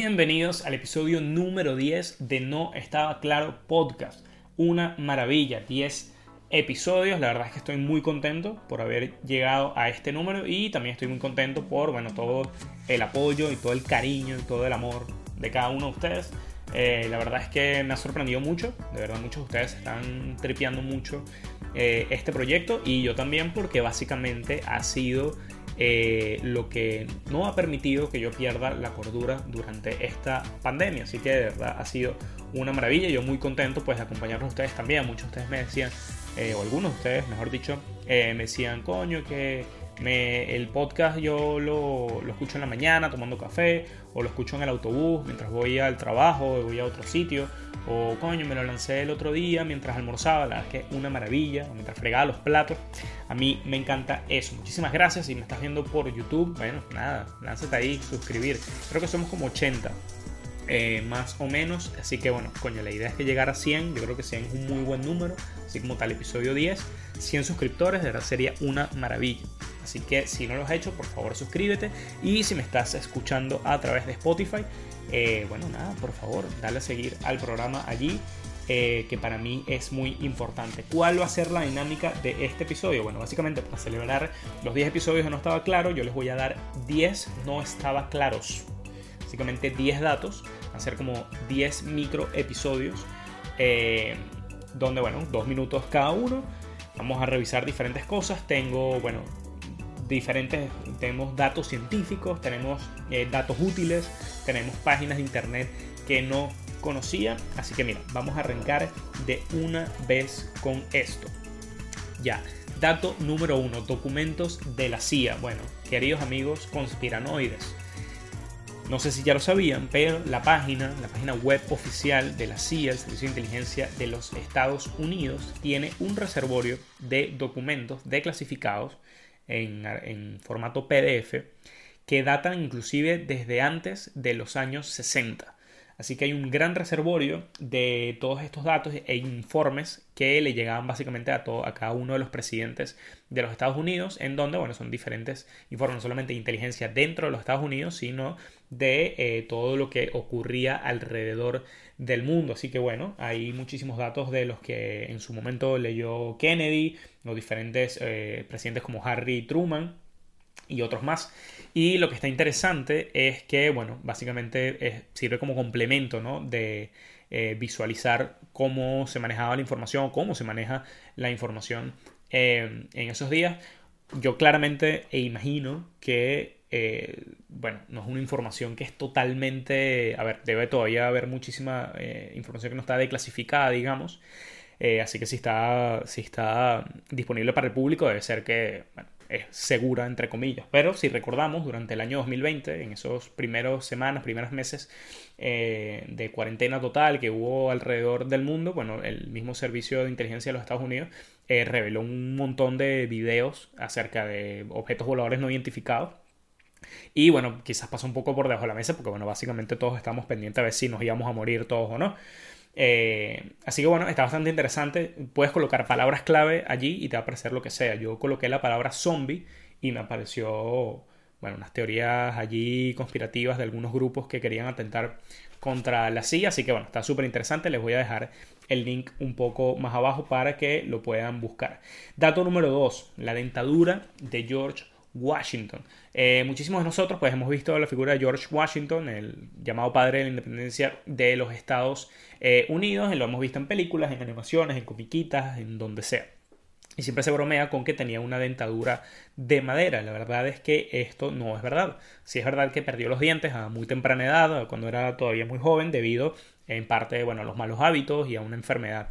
Bienvenidos al episodio número 10 de No Estaba Claro Podcast. Una maravilla, 10 episodios. La verdad es que estoy muy contento por haber llegado a este número y también estoy muy contento por bueno, todo el apoyo y todo el cariño y todo el amor de cada uno de ustedes. Eh, la verdad es que me ha sorprendido mucho, de verdad muchos de ustedes están tripeando mucho eh, este proyecto y yo también porque básicamente ha sido eh, lo que no ha permitido que yo pierda la cordura durante esta pandemia. Así que de verdad ha sido una maravilla. Yo muy contento pues de acompañarlos a ustedes también. Muchos de ustedes me decían, eh, o algunos de ustedes, mejor dicho, me decían, coño, que el podcast yo lo, lo, escucho en la mañana tomando café, o lo escucho en el autobús mientras voy al trabajo, o voy a otro sitio, o coño, me lo lancé el otro día mientras almorzaba, la verdad es que una maravilla, mientras fregaba los platos. A mí me encanta eso. Muchísimas gracias. Si me estás viendo por YouTube, bueno, nada, lánzate ahí, suscribir. Creo que somos como 80. Eh, más o menos, así que bueno, coño, la idea es que llegar a 100, yo creo que 100 es un muy buen número, así como tal episodio 10, 100 suscriptores, de verdad sería una maravilla. Así que si no lo has hecho, por favor suscríbete. Y si me estás escuchando a través de Spotify, eh, bueno, nada, por favor, dale a seguir al programa allí. Eh, que para mí es muy importante. ¿Cuál va a ser la dinámica de este episodio? Bueno, básicamente para celebrar los 10 episodios de No Estaba Claro, yo les voy a dar 10 No Estaba Claros. Básicamente 10 datos, hacer como 10 micro episodios, eh, donde, bueno, dos minutos cada uno. Vamos a revisar diferentes cosas. Tengo, bueno, diferentes, tenemos datos científicos, tenemos eh, datos útiles, tenemos páginas de internet que no conocía. Así que mira, vamos a arrancar de una vez con esto. Ya, dato número uno, documentos de la CIA. Bueno, queridos amigos conspiranoides. No sé si ya lo sabían, pero la página, la página web oficial de la CIA, el Servicio de Inteligencia de los Estados Unidos, tiene un reservorio de documentos declasificados en, formato PDF que datan inclusive desde antes de los años 60. Así que hay un gran reservorio de todos estos datos e informes que le llegaban básicamente a, todo, a cada uno de los presidentes de los Estados Unidos, en donde, bueno, son diferentes informes, no solamente de inteligencia dentro de los Estados Unidos, sino de eh, todo lo que ocurría alrededor del mundo. Así que, bueno, hay muchísimos datos de los que en su momento leyó Kennedy, los diferentes eh, presidentes como Harry Truman y otros más. Y lo que está interesante es que, bueno, básicamente sirve como complemento, ¿no? De eh, visualizar cómo se manejaba la información, cómo se maneja la información en esos días. Yo claramente e imagino que, eh, bueno, no es una información que es totalmente, a ver, debe todavía haber muchísima información que no está declasificada, digamos. así que si está, si está disponible para el público, debe ser que, es segura, entre comillas. Pero si recordamos, durante el año 2020, en esos primeros semanas, primeros meses eh, de cuarentena total que hubo alrededor del mundo, bueno, el mismo servicio de inteligencia de los Estados Unidos eh, reveló un montón de videos acerca de objetos voladores no identificados. Y bueno, quizás pasó un poco por debajo de la mesa porque bueno, básicamente todos estamos pendientes a ver si nos íbamos a morir todos o no. Eh, así que bueno, está bastante interesante. Puedes colocar palabras clave allí y te va a aparecer lo que sea. Yo coloqué la palabra zombie y me apareció, bueno, unas teorías allí conspirativas de algunos grupos que querían atentar contra la CIA. Así que bueno, está súper interesante. Les voy a dejar el link un poco más abajo para que lo puedan buscar. Dato número 2, la dentadura de George Washington. Eh, muchísimos de nosotros pues hemos visto la figura de George Washington, el llamado padre de la independencia de los Estados eh, Unidos, lo hemos visto en películas, en animaciones, en comiquitas, en donde sea. Y siempre se bromea con que tenía una dentadura de madera. La verdad es que esto no es verdad. Sí es verdad que perdió los dientes a muy temprana edad, cuando era todavía muy joven, debido en parte bueno, a los malos hábitos y a una enfermedad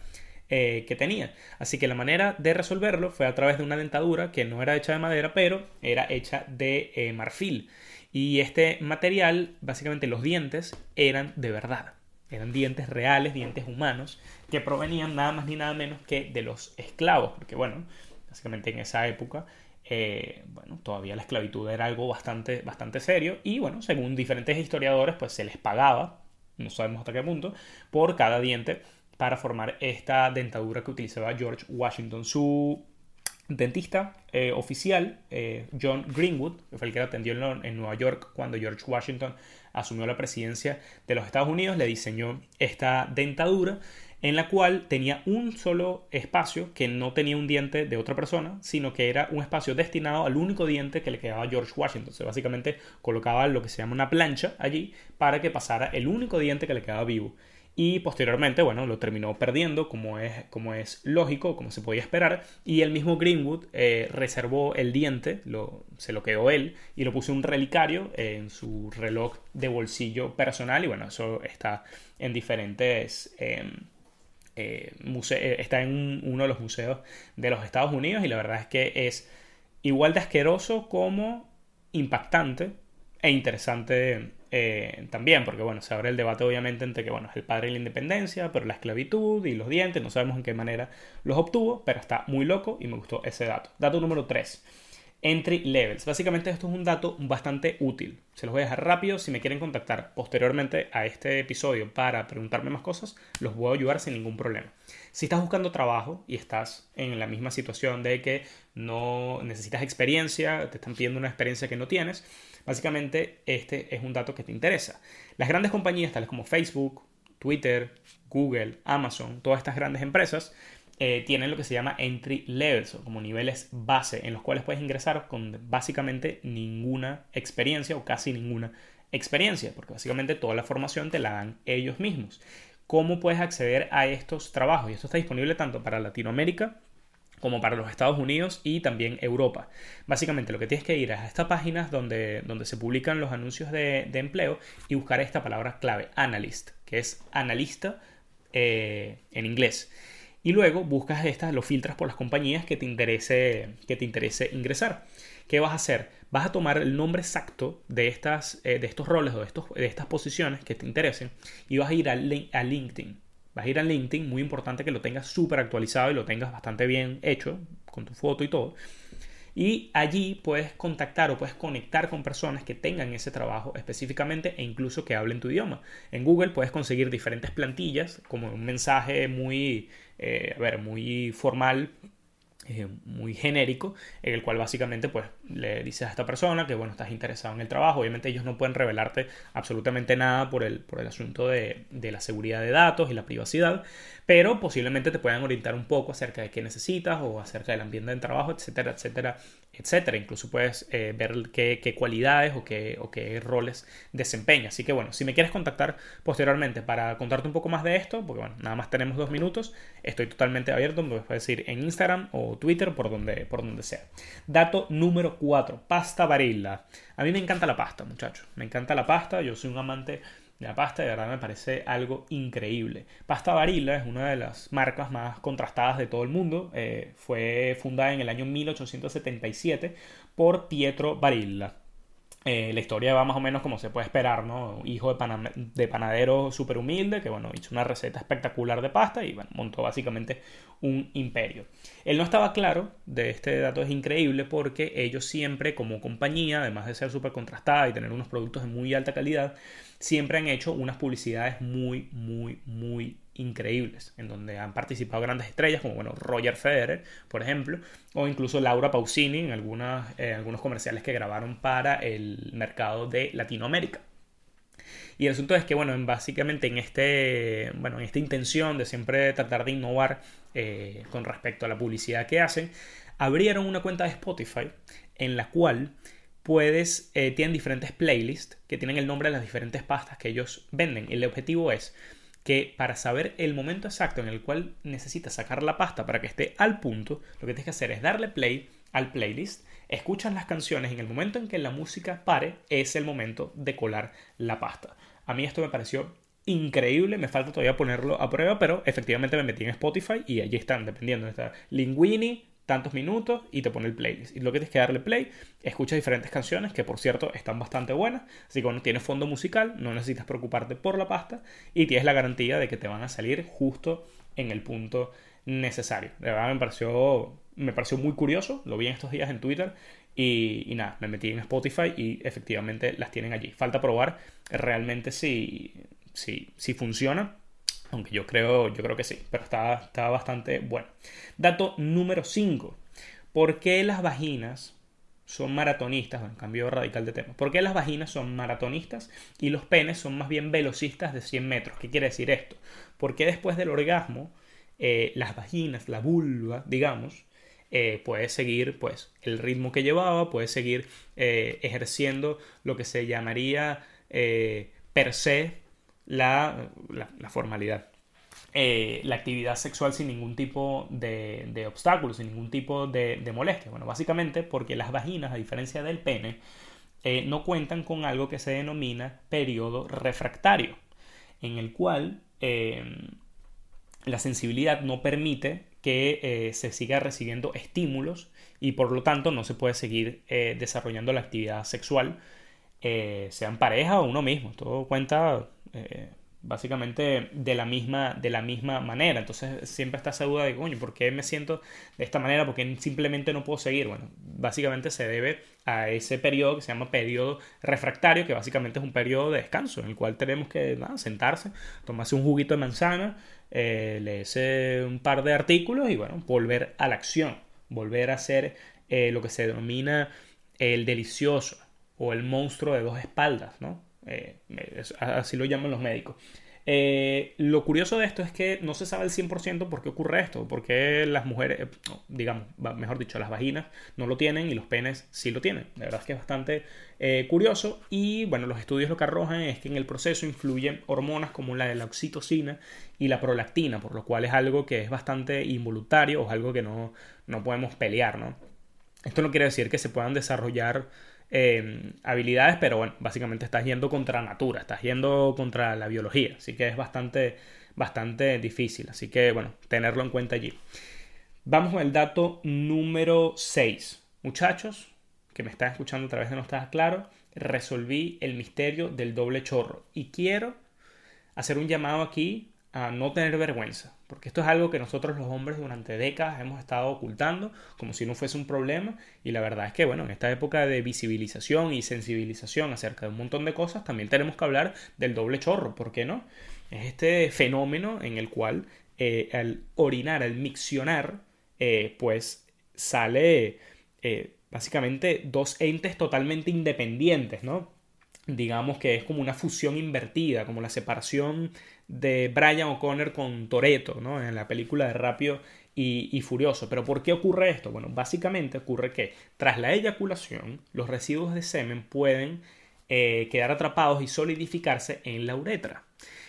eh, que tenía. Así que la manera de resolverlo fue a través de una dentadura que no era hecha de madera, pero era hecha de eh, marfil. Y este material, básicamente los dientes, eran de verdad. Eran dientes reales, dientes humanos, que provenían nada más ni nada menos que de los esclavos. Porque bueno, básicamente en esa época eh, bueno, todavía la esclavitud era algo bastante, bastante serio y bueno, según diferentes historiadores, pues se les pagaba, no sabemos hasta qué punto, por cada diente para formar esta dentadura que utilizaba George Washington. Su dentista eh, oficial, eh, John Greenwood, fue el que lo atendió en, Nueva York cuando George Washington asumió la presidencia de los Estados Unidos, le diseñó esta dentadura en la cual tenía un solo espacio que no tenía un diente de otra persona, sino que era un espacio destinado al único diente que le quedaba a George Washington. Entonces, básicamente colocaba lo que se llama una plancha allí para que pasara el único diente que le quedaba vivo y posteriormente, bueno, lo terminó perdiendo como es, como es lógico, como se podía esperar, y el mismo Greenwood eh, reservó el diente, lo, se lo quedó él, y lo puso un relicario en su reloj de bolsillo personal, y bueno, eso está en diferentes... Em, eh, eh, está en uno de los museos de los Estados Unidos y la verdad es que es igual de asqueroso como impactante e interesante eh, también, porque bueno, se abre el debate obviamente entre que bueno, es el padre de la independencia, pero la esclavitud y los dientes, no sabemos en qué manera los obtuvo, pero está muy loco y me gustó ese dato. Dato número 3. Entry levels. Básicamente esto es un dato bastante útil. Se los voy a dejar rápido. Si me quieren contactar posteriormente a este episodio para preguntarme más cosas, los voy a ayudar sin ningún problema. Si estás buscando trabajo y estás en la misma situación de que no necesitas experiencia, te están pidiendo una experiencia que no tienes, básicamente este es un dato que te interesa. Las grandes compañías tales como Facebook, Twitter, Google, Amazon, todas estas grandes empresas, eh, tienen lo que se llama entry levels o como niveles base en los cuales puedes ingresar con básicamente ninguna experiencia o casi ninguna experiencia, porque básicamente toda la formación te la dan ellos mismos. ¿Cómo puedes acceder a estos trabajos? Y esto está disponible tanto para Latinoamérica como para los Estados Unidos y también Europa. Básicamente lo que tienes que ir es a estas páginas donde, donde se publican los anuncios de, empleo y buscar esta palabra clave, analyst, que es analista eh, en inglés y luego buscas estas, lo filtras por las compañías que te interese, que te interese ingresar. ¿Qué vas a hacer? Vas a tomar el nombre exacto de, estas, eh, de estos roles o de, estos, de estas posiciones que te interesen y vas a ir a, a LinkedIn. Vas a ir a LinkedIn, muy importante que lo tengas súper actualizado y lo tengas bastante bien hecho, con tu foto y todo. Y allí puedes contactar o puedes conectar con personas que tengan ese trabajo específicamente e incluso que hablen tu idioma. En Google puedes conseguir diferentes plantillas, como un mensaje muy, eh, a ver, muy formal eh, muy genérico, en el cual básicamente pues le dices a esta persona que bueno, estás interesado en el trabajo. Obviamente ellos no pueden revelarte absolutamente nada por el, por el asunto de, de la seguridad de datos y la privacidad, pero posiblemente te puedan orientar un poco acerca de qué necesitas o acerca del ambiente de trabajo, etcétera, etcétera, etcétera. Incluso puedes eh, ver qué, qué, cualidades o qué, o qué roles desempeña. Así que bueno, si me quieres contactar posteriormente para contarte un poco más de esto, porque bueno, nada más tenemos dos minutos, estoy totalmente abierto, me puedes decir en Instagram o Twitter, por donde, por donde sea. Dato número 4, pasta varilla. A mí me encanta la pasta, muchachos. Me encanta la pasta, yo soy un amante la pasta de verdad me parece algo increíble. Pasta Barilla es una de las marcas más contrastadas de todo el mundo. Eh, fue fundada en el año 1877 por Pietro Barilla. Eh, la historia va más o menos como se puede esperar, ¿no? Hijo de, de panadero súper humilde que, bueno, hizo una receta espectacular de pasta y, bueno, montó básicamente un imperio. Él no estaba claro de este dato, es increíble porque ellos siempre, como compañía, además de ser súper contrastada y tener unos productos de muy alta calidad, siempre han hecho unas publicidades muy, muy, muy increíbles, en donde han participado grandes estrellas como bueno, Roger Federer, por ejemplo, o incluso Laura Pausini en algunas, eh, algunos comerciales que grabaron para el mercado de Latinoamérica. Y el asunto es que, bueno, básicamente en, este, bueno, en esta intención de siempre tratar de innovar eh, con respecto a la publicidad que hacen, abrieron una cuenta de Spotify en la cual puedes, eh, tienen diferentes playlists que tienen el nombre de las diferentes pastas que ellos venden. El objetivo es que para saber el momento exacto en el cual necesitas sacar la pasta para que esté al punto, lo que tienes que hacer es darle play al playlist, escuchas las canciones, en el momento en que la música pare, es el momento de colar la pasta. A mí esto me pareció increíble, me falta todavía ponerlo a prueba, pero efectivamente me metí en Spotify y allí están, dependiendo, está Linguini, tantos minutos y te pone el playlist. Y lo que tienes que darle play, escucha diferentes canciones que por cierto están bastante buenas. Así que bueno, tienes fondo musical, no necesitas preocuparte por la pasta y tienes la garantía de que te van a salir justo en el punto necesario. De verdad me pareció, me pareció muy curioso, lo vi en estos días en Twitter y, y, nada, me metí en Spotify y efectivamente las tienen allí. Falta probar realmente si, si, si funciona aunque yo creo, yo creo que sí, pero está, está bastante bueno. Dato número 5. ¿por qué las vaginas son maratonistas, en cambio radical de tema. ¿Por qué las vaginas son maratonistas y los penes son más bien velocistas de 100 metros? ¿Qué quiere decir esto? Porque después del orgasmo, eh, las vaginas, la vulva, digamos, eh, puede seguir pues el ritmo que llevaba, puede seguir eh, ejerciendo lo que se llamaría per se la formalidad. Eh, la actividad sexual sin ningún tipo de, de obstáculo, sin ningún tipo de, de, molestia. Bueno, básicamente porque las vaginas, a diferencia del pene, eh, no cuentan con algo que se denomina periodo refractario, en el cual eh, la sensibilidad no permite que se siga recibiendo estímulos y por lo tanto no se puede seguir desarrollando la actividad sexual, sean pareja o uno mismo. Todo cuenta básicamente de la misma, de la misma manera. Entonces siempre está esa duda de, coño, ¿por qué me siento de esta manera? Porque simplemente no puedo seguir. Bueno, básicamente se debe a ese periodo que se llama periodo refractario, que básicamente es un periodo de descanso, en el cual tenemos que sentarse, tomarse un juguito de manzana, eh, leerse un par de artículos y bueno, volver a la acción, volver a hacer eh, lo que se denomina el delicioso o el monstruo de dos espaldas, ¿no? Eh, así lo llaman los médicos. Eh, lo curioso de esto es que no se sabe al 100% por qué ocurre esto, porque las mujeres, eh, digamos, mejor dicho, las vaginas no lo tienen y los penes sí lo tienen. La verdad es que es bastante curioso y bueno, los estudios lo que arrojan es que en el proceso influyen hormonas como la de la oxitocina y la prolactina, por lo cual es algo que es bastante involuntario o es algo que no, no podemos pelear, ¿no? Esto no quiere decir que se puedan desarrollar Em, habilidades, pero bueno, básicamente estás yendo contra natura, estás yendo contra la biología, así que es bastante, bastante difícil, así que bueno, tenerlo en cuenta allí. Vamos con el dato número 6. Muchachos, que me están escuchando a través de No Estás Claro, resolví el misterio del doble chorro y quiero hacer un llamado aquí a no tener vergüenza. Porque esto es algo que nosotros los hombres durante décadas hemos estado ocultando como si no fuese un problema. Y la verdad es que, bueno, en esta época de visibilización y sensibilización acerca de un montón de cosas, también tenemos que hablar del doble chorro. ¿Por qué no? Es este fenómeno en el cual eh, al orinar, al miccionar, eh, pues sale eh, básicamente dos entes totalmente independientes, ¿no? Digamos que es como una fusión invertida, como la separación de Brian O'Connor con Toreto, ¿no? En la película de Rápido y, Furioso. Pero ¿por qué ocurre esto? Bueno, básicamente ocurre que tras la eyaculación, los residuos de semen pueden eh, quedar atrapados y solidificarse en la uretra.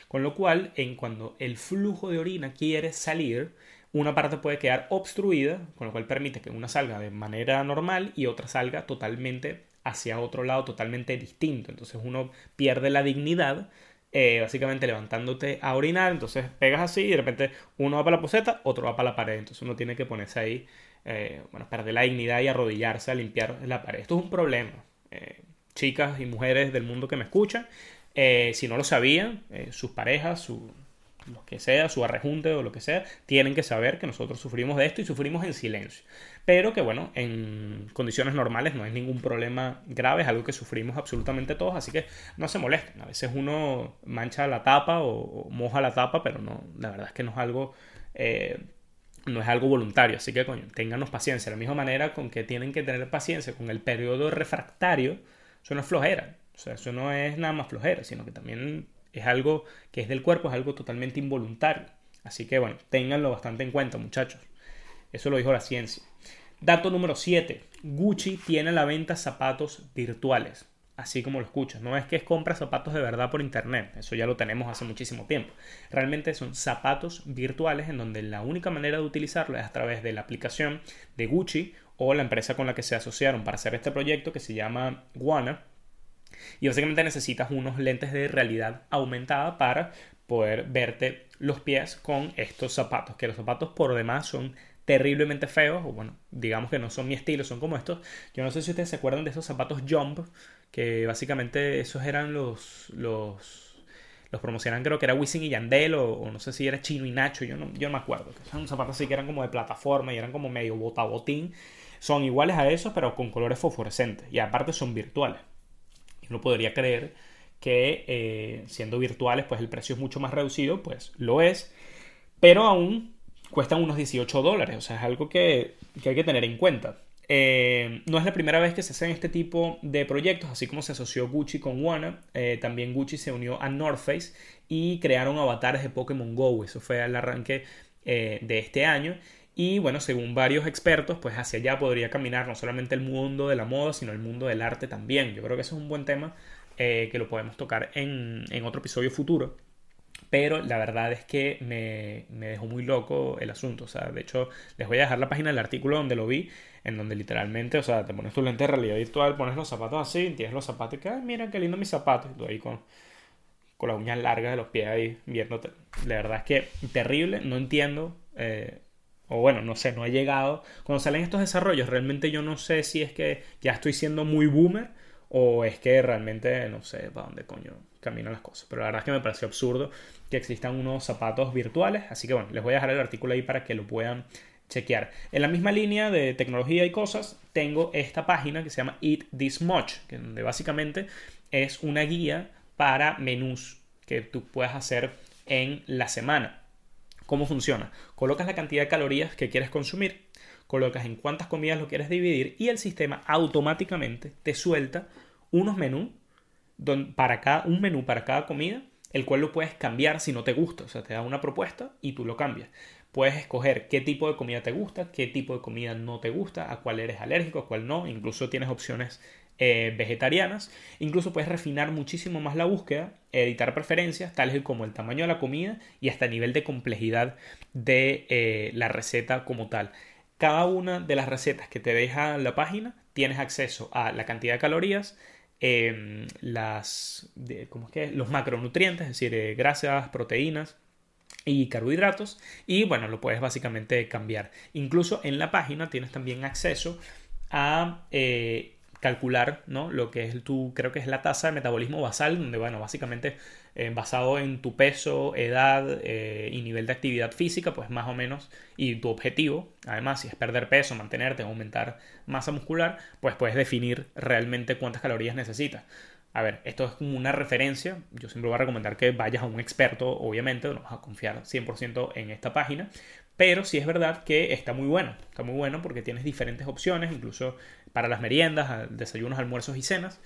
Con lo cual, en cuando el flujo de orina quiere salir, una parte puede quedar obstruida, con lo cual permite que una salga de manera normal y otra salga totalmente hacia otro lado, totalmente distinto. Entonces uno pierde la dignidad eh, básicamente levantándote a orinar, entonces pegas así y de repente uno va para la poseta, otro va para la pared, entonces uno tiene que ponerse ahí, eh, bueno, perder la dignidad y arrodillarse a limpiar la pared. Esto es un problema, eh, chicas y mujeres del mundo que me escuchan, si no lo sabían, sus parejas, su, lo que sea, su arrejunte o lo que sea, tienen que saber que nosotros sufrimos de esto y sufrimos en silencio. Pero que bueno, en condiciones normales no es ningún problema grave, es algo que sufrimos absolutamente todos, así que no se molesten. A veces uno mancha la tapa o, moja la tapa, pero no, la verdad es que no es algo... Eh, no es algo voluntario, así que coño, ténganos paciencia. De la misma manera con que tienen que tener paciencia con el periodo refractario, eso no es flojera. O sea, eso no es nada más flojera, sino que también es algo que es del cuerpo, es algo totalmente involuntario. Así que bueno, ténganlo bastante en cuenta, muchachos. Eso lo dijo la ciencia. Dato número 7. Gucci tiene a la venta zapatos virtuales. Así como lo escuchas. No es que es compra zapatos de verdad por internet. Eso ya lo tenemos hace muchísimo tiempo. Realmente son zapatos virtuales en donde la única manera de utilizarlo es a través de la aplicación de Gucci o la empresa con la que se asociaron para hacer este proyecto que se llama Guana y básicamente necesitas unos lentes de realidad aumentada para poder verte los pies con estos zapatos, que los zapatos por demás son terriblemente feos, o bueno, digamos que no son mi estilo, son como estos. Yo no sé si ustedes se acuerdan de esos zapatos Jump, que básicamente esos eran los, los los promocionan creo que era Wisin y Yandel o, no sé si era Chino y Nacho, yo no, yo no me acuerdo. Son zapatos así que eran como de plataforma y eran como medio botabotín. Son iguales a esos pero con colores fosforescentes y aparte son virtuales. Uno podría creer que eh, siendo virtuales pues el precio es mucho más reducido, pues lo es, pero aún cuestan unos 18 dólares, o sea, es algo que, hay que tener en cuenta. Eh, no es la primera vez que se hacen este tipo de proyectos, así como se asoció Gucci con Warner, eh, también Gucci se unió a North Face y crearon avatares de Pokémon Go, eso fue al arranque eh, de este año. Y bueno, según varios expertos, pues hacia allá podría caminar no solamente el mundo de la moda, sino el mundo del arte también. Yo creo que eso es un buen tema que lo podemos tocar en, en otro episodio futuro pero la verdad es que me, dejó muy loco el asunto. O sea, de hecho, les voy a dejar la página del artículo donde lo vi, en donde literalmente, o sea, te pones tu lente de realidad virtual, pones los zapatos así, tienes los zapatos y que, mira qué lindo mis zapatos, y tú ahí con, con las uñas largas de los pies ahí viéndote. La verdad es que terrible, no entiendo. Eh, o bueno, no sé, no ha llegado. Cuando salen estos desarrollos, realmente yo no sé si es que ya estoy siendo muy boomer o es que realmente no sé para dónde coño caminan las cosas. Pero la verdad es que me pareció absurdo que existan unos zapatos virtuales. Así que bueno, les voy a dejar el artículo ahí para que lo puedan chequear. En la misma línea de tecnología y cosas, tengo esta página que se llama Eat This Much, que donde básicamente es una guía para menús que tú puedas hacer en la semana. ¿Cómo funciona? Colocas la cantidad de calorías que quieres consumir, colocas en cuántas comidas lo quieres dividir y el sistema automáticamente te suelta unos menús para cada, un menú para cada comida, el cual lo puedes cambiar si no te gusta. O sea, te da una propuesta y tú lo cambias. Puedes escoger qué tipo de comida te gusta, qué tipo de comida no te gusta, a cuál eres alérgico, a cuál no. Incluso tienes opciones eh, vegetarianas. Incluso puedes refinar muchísimo más la búsqueda, editar preferencias, tales como el tamaño de la comida y hasta el nivel de complejidad de eh, la receta como tal. Cada una de las recetas que te deja la página tienes acceso a la cantidad de calorías, Em, las, ¿cómo es que? los macronutrientes, es decir, eh, grasas, proteínas y carbohidratos y bueno, lo puedes básicamente cambiar. Incluso en la página tienes también acceso a eh, calcular ¿no? lo que es tu, creo que es la tasa de metabolismo basal, donde bueno, básicamente eh, basado en tu peso, edad eh, y nivel de actividad física, pues más o menos, y tu objetivo, además, si es perder peso, mantenerte, aumentar masa muscular, pues puedes definir realmente cuántas calorías necesitas. A ver, esto es como una referencia. Yo siempre voy a recomendar que vayas a un experto, obviamente, no vas a confiar 100% en esta página, pero sí es verdad que está muy bueno. Está muy bueno porque tienes diferentes opciones, incluso para las meriendas, desayunos, almuerzos y cenas.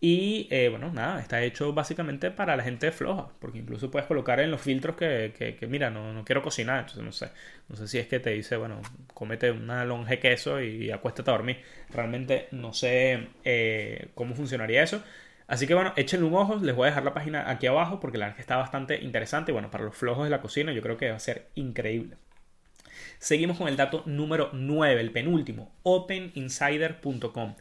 Y eh, bueno, nada, está hecho básicamente para la gente floja, porque incluso puedes colocar en los filtros que, que, mira, no, no, quiero cocinar, entonces no sé, no sé si es que te dice, bueno, cómete una longe queso y acuéstate a dormir. Realmente no sé eh, cómo funcionaría eso. Así que bueno, échenle un ojo, les voy a dejar la página aquí abajo porque la verdad que está bastante interesante y bueno, para los flojos de la cocina yo creo que va a ser increíble. Seguimos con el dato número 9, el penúltimo, openinsider.com.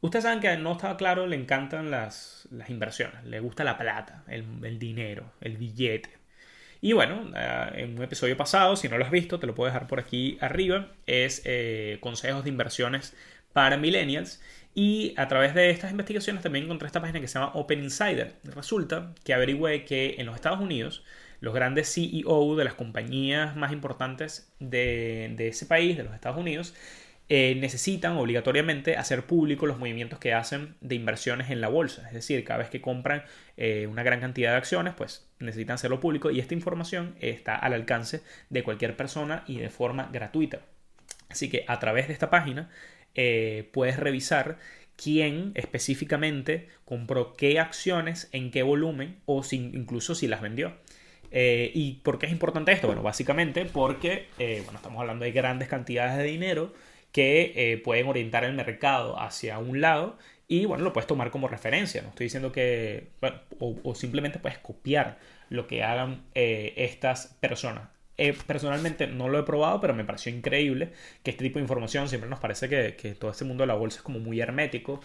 Ustedes saben que no estaba claro, le encantan las, inversiones, le gusta la plata, el, dinero, el billete. Y bueno, eh, en un episodio pasado, si no lo has visto, te lo puedo dejar por aquí arriba, es eh, consejos de inversiones para millennials. Y a través de estas investigaciones también encontré esta página que se llama Open Insider. Resulta que averigüé que en los Estados Unidos los grandes CEO de las compañías más importantes de, ese país, de los Estados Unidos, eh, necesitan obligatoriamente hacer público los movimientos que hacen de inversiones en la bolsa. Es decir, cada vez que compran eh, una gran cantidad de acciones, pues necesitan hacerlo público y esta información está al alcance de cualquier persona y de forma gratuita. Así que a través de esta página eh, puedes revisar quién específicamente compró qué acciones, en qué volumen o incluso si las vendió. ¿Y por qué es importante esto? Bueno, básicamente porque bueno, estamos hablando de grandes cantidades de dinero que eh, pueden orientar el mercado hacia un lado y bueno, lo puedes tomar como referencia. No estoy diciendo que, o, simplemente puedes copiar lo que hagan eh, estas personas. Eh, personalmente no lo he probado, pero me pareció increíble que este tipo de información siempre nos parece que, que todo este mundo de la bolsa es como muy hermético.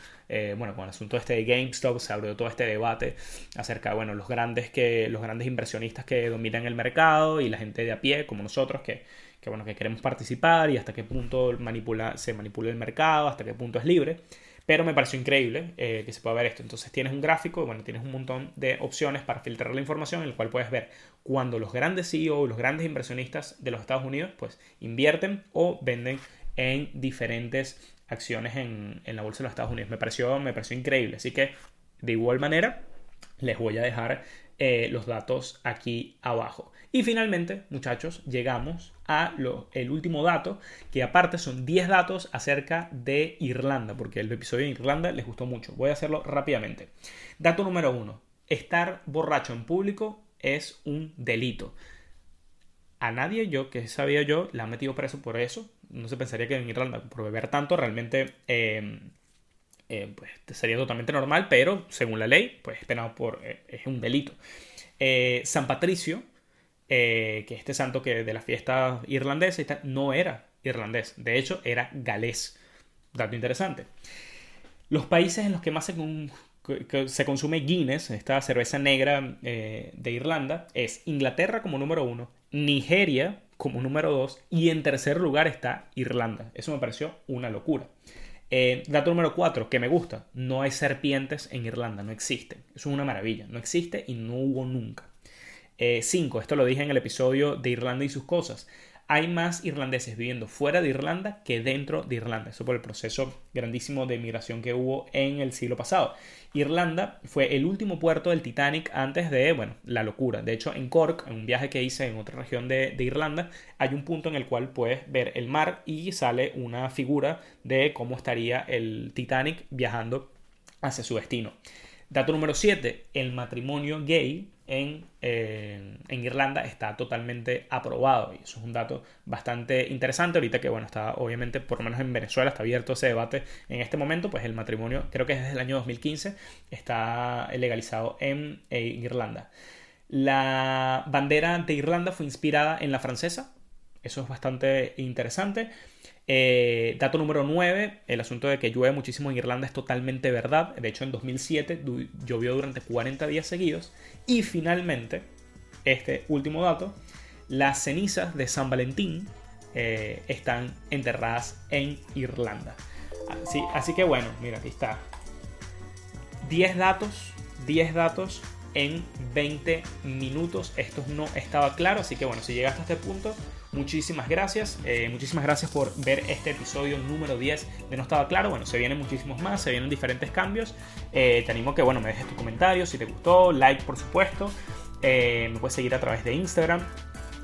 bueno, con el asunto este de GameStop se abrió todo este debate acerca de bueno, los, grandes que, los grandes inversionistas que dominan el mercado y la gente de a pie, como nosotros, que, que, bueno, que queremos participar y hasta qué punto manipula, se manipula el mercado, hasta qué punto es libre. Pero me pareció increíble eh, que se pueda ver esto. Entonces tienes un gráfico, bueno, tienes un montón de opciones para filtrar la información en el cual puedes ver cuando los grandes CEO, los grandes inversionistas de los Estados Unidos, pues invierten o venden en diferentes acciones en, en la bolsa de los Estados Unidos. Me pareció, me pareció increíble. Así que, de igual manera, les voy a dejar eh, los datos aquí abajo. Y finalmente, muchachos, llegamos a el último dato, que aparte son 10 datos acerca de Irlanda, porque el episodio de Irlanda les gustó mucho. Voy a hacerlo rápidamente. Dato número 1. Estar borracho en público es un delito. A nadie, yo que sabía yo, le han metido preso por eso. No se pensaría que en Irlanda, por beber tanto, realmente eh, eh, pues, sería totalmente normal, pero según la ley, pues es por. Eh, es un delito. San Patricio, que este santo que de la fiesta irlandesa no era irlandés, de hecho era galés. Dato interesante. Los países en los que más se, se consume Guinness, esta cerveza negra eh, de Irlanda, es Inglaterra como número uno, Nigeria como número dos y en tercer lugar está Irlanda. Eso me pareció una locura. Eh, dato número cuatro, que me gusta, no hay serpientes en Irlanda, no existen. Eso es una maravilla, no existe y no hubo nunca. 5. Eh, esto lo dije en el episodio de Irlanda y sus cosas hay más irlandeses viviendo fuera de Irlanda que dentro de Irlanda. Eso por el proceso grandísimo de migración que hubo en el siglo pasado. Irlanda fue el último puerto del Titanic antes de, bueno, la locura. De hecho, en Cork, en un viaje que hice en otra región de, de Irlanda, hay un punto en el cual puedes ver el mar y sale una figura de cómo estaría el Titanic viajando hacia su destino. Dato número 7, el matrimonio gay en, eh, en, Irlanda está totalmente aprobado. Y eso es un dato bastante interesante. Ahorita que, bueno, está obviamente, por lo menos en Venezuela, está abierto ese debate en este momento, pues el matrimonio, creo que es desde el año 2015, está legalizado en Irlanda. La bandera de Irlanda fue inspirada en la francesa. Eso es bastante interesante. Eh, dato número 9, el asunto de que llueve muchísimo en Irlanda es totalmente verdad. De hecho, en 2007 llovió durante 40 días seguidos. Y finalmente, este último dato, las cenizas de San Valentín eh, están enterradas en Irlanda. Así, así que bueno, mira, aquí está. 10 datos, 10 datos en 20 minutos. Esto no estaba claro, así que bueno, si llegaste a este punto, muchísimas gracias. Eh, muchísimas gracias por ver este episodio número 10 de No Estaba Claro. Bueno, se vienen muchísimos más, se vienen diferentes cambios. Eh, te animo a que, bueno, me dejes tu comentario si te gustó, like por supuesto. Eh, me puedes seguir a través de Instagram,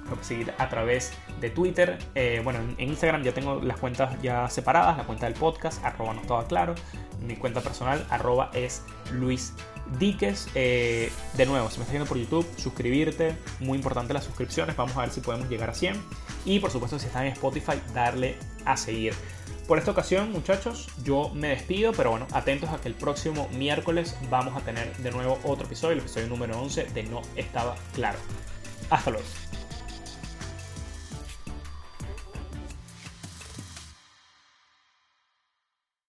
me puedes seguir a través de Twitter. bueno, en Instagram ya tengo las cuentas ya separadas, la cuenta del podcast, arroba no estaba claro. Mi cuenta personal, arroba es Luis Diques, eh, de nuevo, si me estás viendo por YouTube, suscribirte, muy importante las suscripciones, vamos a ver si podemos llegar a 100. Y por supuesto, si estás en Spotify, darle a seguir. Por esta ocasión, muchachos, yo me despido, pero bueno, atentos a que el próximo miércoles vamos a tener de nuevo otro episodio, el episodio número 11 de No Estaba Claro. Hasta luego.